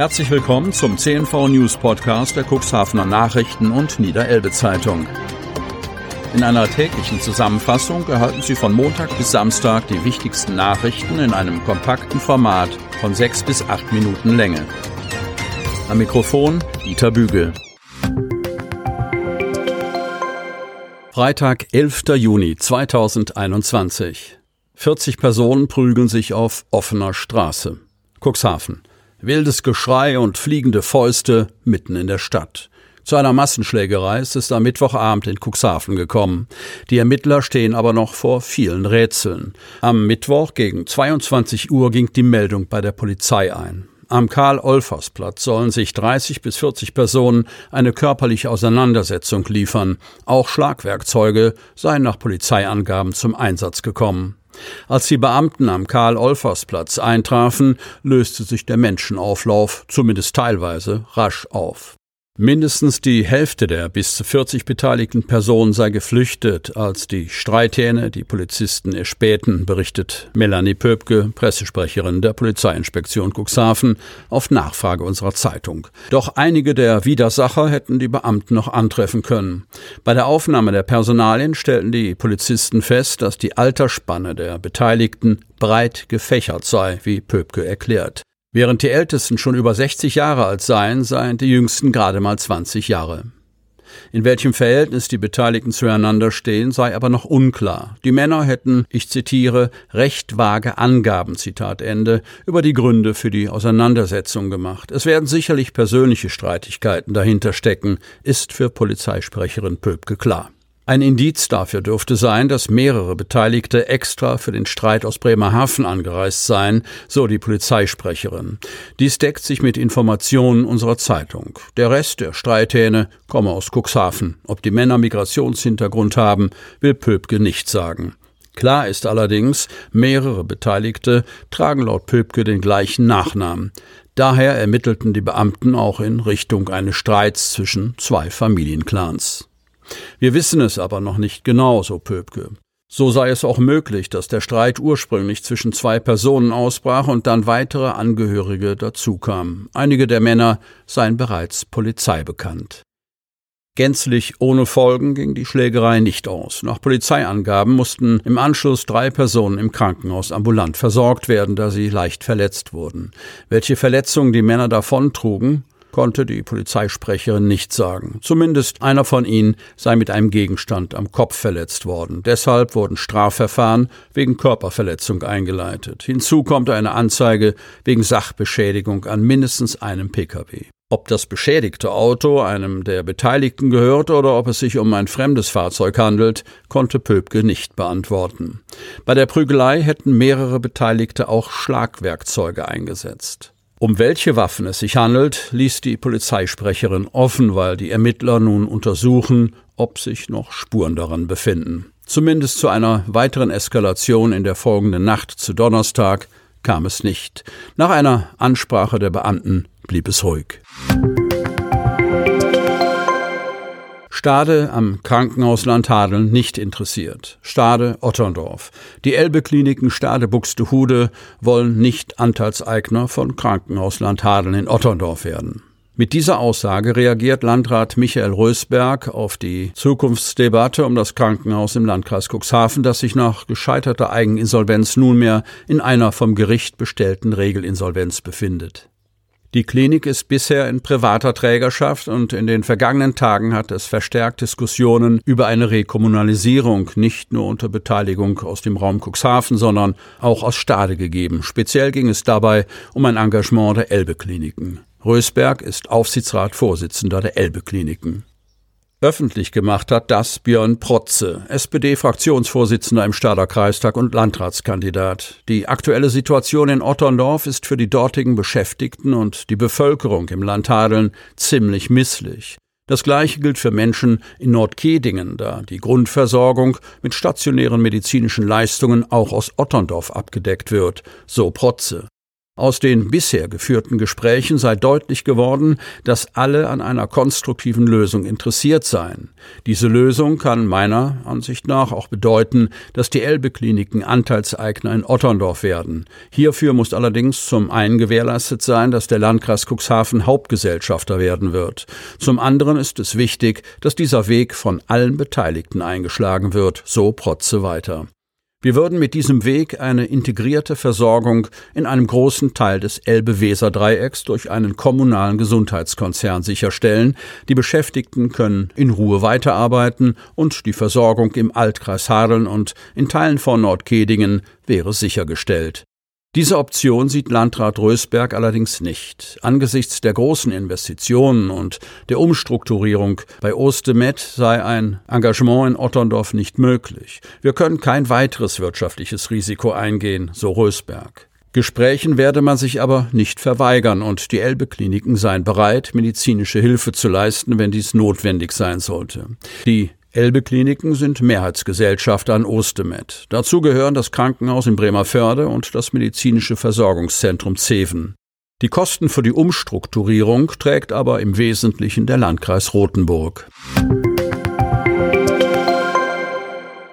Herzlich willkommen zum CNV News Podcast der Cuxhavener Nachrichten und Niederelbe Zeitung. In einer täglichen Zusammenfassung erhalten Sie von Montag bis Samstag die wichtigsten Nachrichten in einem kompakten Format von sechs bis acht Minuten Länge. Am Mikrofon Dieter Bügel. Freitag, 11. Juni 2021. 40 Personen prügeln sich auf offener Straße. Cuxhaven. Wildes Geschrei und fliegende Fäuste mitten in der Stadt. Zu einer Massenschlägerei ist es am Mittwochabend in Cuxhaven gekommen. Die Ermittler stehen aber noch vor vielen Rätseln. Am Mittwoch gegen 22 Uhr ging die Meldung bei der Polizei ein. Am Karl-Olfers-Platz sollen sich 30 bis 40 Personen eine körperliche Auseinandersetzung liefern. Auch Schlagwerkzeuge seien nach Polizeiangaben zum Einsatz gekommen. Als die Beamten am Karl-Olfers-Platz eintrafen, löste sich der Menschenauflauf, zumindest teilweise, rasch auf. Mindestens die Hälfte der bis zu 40 beteiligten Personen sei geflüchtet, als die Streithähne die Polizisten erspähten, berichtet Melanie Pöbke, Pressesprecherin der Polizeiinspektion Cuxhaven, auf Nachfrage unserer Zeitung. Doch einige der Widersacher hätten die Beamten noch antreffen können. Bei der Aufnahme der Personalien stellten die Polizisten fest, dass die Altersspanne der Beteiligten breit gefächert sei, wie Pöbke erklärt. Während die Ältesten schon über 60 Jahre alt seien, seien die Jüngsten gerade mal 20 Jahre. In welchem Verhältnis die Beteiligten zueinander stehen, sei aber noch unklar. Die Männer hätten, ich zitiere, recht vage Angaben, Zitat Ende, über die Gründe für die Auseinandersetzung gemacht. Es werden sicherlich persönliche Streitigkeiten dahinter stecken, ist für Polizeisprecherin Pöbke klar. Ein Indiz dafür dürfte sein, dass mehrere Beteiligte extra für den Streit aus Bremerhaven angereist seien, so die Polizeisprecherin. Dies deckt sich mit Informationen unserer Zeitung. Der Rest der Streithähne komme aus Cuxhaven. Ob die Männer Migrationshintergrund haben, will Pöbke nicht sagen. Klar ist allerdings, mehrere Beteiligte tragen laut Pöbke den gleichen Nachnamen. Daher ermittelten die Beamten auch in Richtung eines Streits zwischen zwei Familienclans. Wir wissen es aber noch nicht genau, so Pöbke. So sei es auch möglich, dass der Streit ursprünglich zwischen zwei Personen ausbrach und dann weitere Angehörige dazukamen. Einige der Männer seien bereits Polizei bekannt. Gänzlich ohne Folgen ging die Schlägerei nicht aus. Nach Polizeiangaben mussten im Anschluss drei Personen im Krankenhaus ambulant versorgt werden, da sie leicht verletzt wurden. Welche Verletzungen die Männer davontrugen, konnte die Polizeisprecherin nicht sagen. Zumindest einer von ihnen sei mit einem Gegenstand am Kopf verletzt worden. Deshalb wurden Strafverfahren wegen Körperverletzung eingeleitet. Hinzu kommt eine Anzeige wegen Sachbeschädigung an mindestens einem Pkw. Ob das beschädigte Auto einem der Beteiligten gehört oder ob es sich um ein fremdes Fahrzeug handelt, konnte Pöbke nicht beantworten. Bei der Prügelei hätten mehrere Beteiligte auch Schlagwerkzeuge eingesetzt. Um welche Waffen es sich handelt, ließ die Polizeisprecherin offen, weil die Ermittler nun untersuchen, ob sich noch Spuren daran befinden. Zumindest zu einer weiteren Eskalation in der folgenden Nacht zu Donnerstag kam es nicht. Nach einer Ansprache der Beamten blieb es ruhig. Stade am Krankenhaus Landhadeln nicht interessiert. Stade Otterndorf. Die Elbe-Kliniken Stade Buxtehude wollen nicht Anteilseigner von Krankenhaus Landhadeln in Otterndorf werden. Mit dieser Aussage reagiert Landrat Michael Rösberg auf die Zukunftsdebatte um das Krankenhaus im Landkreis Cuxhaven, das sich nach gescheiterter Eigeninsolvenz nunmehr in einer vom Gericht bestellten Regelinsolvenz befindet. Die Klinik ist bisher in privater Trägerschaft und in den vergangenen Tagen hat es verstärkt Diskussionen über eine Rekommunalisierung nicht nur unter Beteiligung aus dem Raum Cuxhaven, sondern auch aus Stade gegeben. Speziell ging es dabei um ein Engagement der Elbe-Kliniken. Rösberg ist Aufsichtsratsvorsitzender der Elbe-Kliniken. Öffentlich gemacht hat das Björn Protze, SPD-Fraktionsvorsitzender im Stader Kreistag und Landratskandidat. Die aktuelle Situation in Otterndorf ist für die dortigen Beschäftigten und die Bevölkerung im Land Hadeln ziemlich misslich. Das gleiche gilt für Menschen in Nordkedingen, da die Grundversorgung mit stationären medizinischen Leistungen auch aus Otterndorf abgedeckt wird, so Protze. Aus den bisher geführten Gesprächen sei deutlich geworden, dass alle an einer konstruktiven Lösung interessiert seien. Diese Lösung kann meiner Ansicht nach auch bedeuten, dass die Elbe-Kliniken Anteilseigner in Otterndorf werden. Hierfür muss allerdings zum einen gewährleistet sein, dass der Landkreis Cuxhaven Hauptgesellschafter werden wird. Zum anderen ist es wichtig, dass dieser Weg von allen Beteiligten eingeschlagen wird, so Protze weiter. Wir würden mit diesem Weg eine integrierte Versorgung in einem großen Teil des Elbe-Weser-Dreiecks durch einen kommunalen Gesundheitskonzern sicherstellen. Die Beschäftigten können in Ruhe weiterarbeiten und die Versorgung im Altkreis Hadeln und in Teilen von Nordkedingen wäre sichergestellt. Diese Option sieht Landrat Rösberg allerdings nicht. Angesichts der großen Investitionen und der Umstrukturierung bei Ostemet sei ein Engagement in Otterndorf nicht möglich. Wir können kein weiteres wirtschaftliches Risiko eingehen, so Rösberg. Gesprächen werde man sich aber nicht verweigern und die Elbe-Kliniken seien bereit, medizinische Hilfe zu leisten, wenn dies notwendig sein sollte. Die Elbe-Kliniken sind Mehrheitsgesellschafter an Ostemed. Dazu gehören das Krankenhaus in Bremerförde und das medizinische Versorgungszentrum Zeven. Die Kosten für die Umstrukturierung trägt aber im Wesentlichen der Landkreis Rothenburg.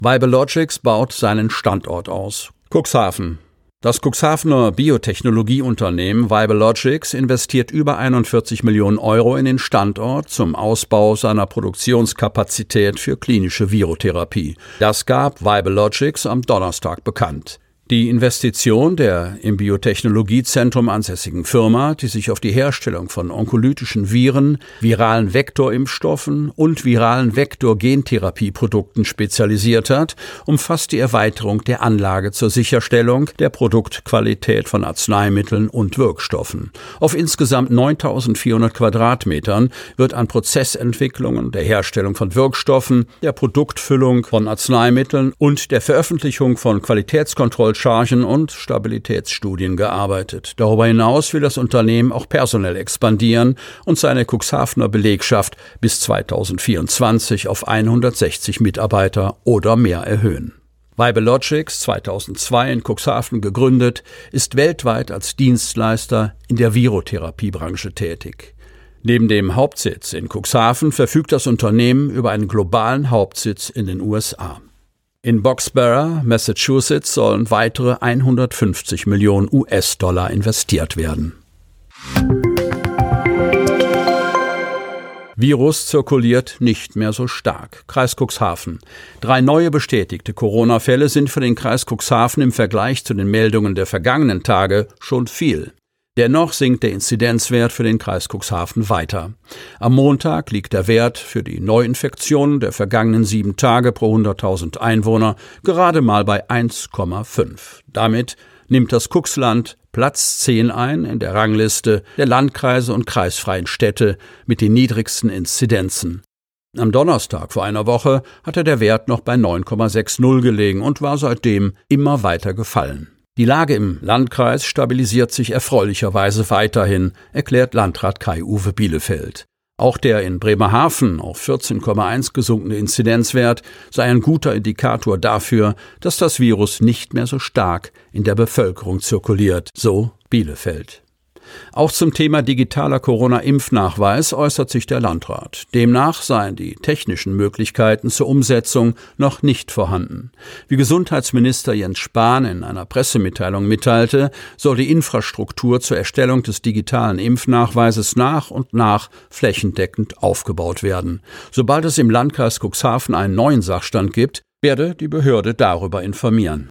Vibelogics baut seinen Standort aus. Cuxhaven. Das Cuxhavener Biotechnologieunternehmen Vibalogics investiert über 41 Millionen Euro in den Standort zum Ausbau seiner Produktionskapazität für klinische Virotherapie. Das gab Vibalogics am Donnerstag bekannt. Die Investition der im Biotechnologiezentrum ansässigen Firma, die sich auf die Herstellung von onkolytischen Viren, viralen Vektorimpfstoffen und viralen Vektor-Gentherapieprodukten spezialisiert hat, umfasst die Erweiterung der Anlage zur Sicherstellung der Produktqualität von Arzneimitteln und Wirkstoffen. Auf insgesamt 9400 Quadratmetern wird an Prozessentwicklungen, der Herstellung von Wirkstoffen, der Produktfüllung von Arzneimitteln und der Veröffentlichung von Qualitätskontrollen Chargen und Stabilitätsstudien gearbeitet. Darüber hinaus will das Unternehmen auch personell expandieren und seine Cuxhavener Belegschaft bis 2024 auf 160 Mitarbeiter oder mehr erhöhen. Vibelogics, 2002 in Cuxhaven gegründet, ist weltweit als Dienstleister in der Virotherapiebranche tätig. Neben dem Hauptsitz in Cuxhaven verfügt das Unternehmen über einen globalen Hauptsitz in den USA. In Boxborough, Massachusetts, sollen weitere 150 Millionen US-Dollar investiert werden. Virus zirkuliert nicht mehr so stark. Kreis Cuxhaven. Drei neue bestätigte Corona-Fälle sind für den Kreis Cuxhaven im Vergleich zu den Meldungen der vergangenen Tage schon viel. Dennoch sinkt der Inzidenzwert für den Kreis Cuxhaven weiter. Am Montag liegt der Wert für die Neuinfektionen der vergangenen sieben Tage pro 100.000 Einwohner gerade mal bei 1,5. Damit nimmt das Cuxland Platz 10 ein in der Rangliste der Landkreise und kreisfreien Städte mit den niedrigsten Inzidenzen. Am Donnerstag vor einer Woche hatte der Wert noch bei 9,60 gelegen und war seitdem immer weiter gefallen. Die Lage im Landkreis stabilisiert sich erfreulicherweise weiterhin, erklärt Landrat Kai-Uwe Bielefeld. Auch der in Bremerhaven auf 14,1 gesunkene Inzidenzwert sei ein guter Indikator dafür, dass das Virus nicht mehr so stark in der Bevölkerung zirkuliert, so Bielefeld. Auch zum Thema digitaler Corona-Impfnachweis äußert sich der Landrat. Demnach seien die technischen Möglichkeiten zur Umsetzung noch nicht vorhanden. Wie Gesundheitsminister Jens Spahn in einer Pressemitteilung mitteilte, soll die Infrastruktur zur Erstellung des digitalen Impfnachweises nach und nach flächendeckend aufgebaut werden. Sobald es im Landkreis Cuxhaven einen neuen Sachstand gibt, werde die Behörde darüber informieren.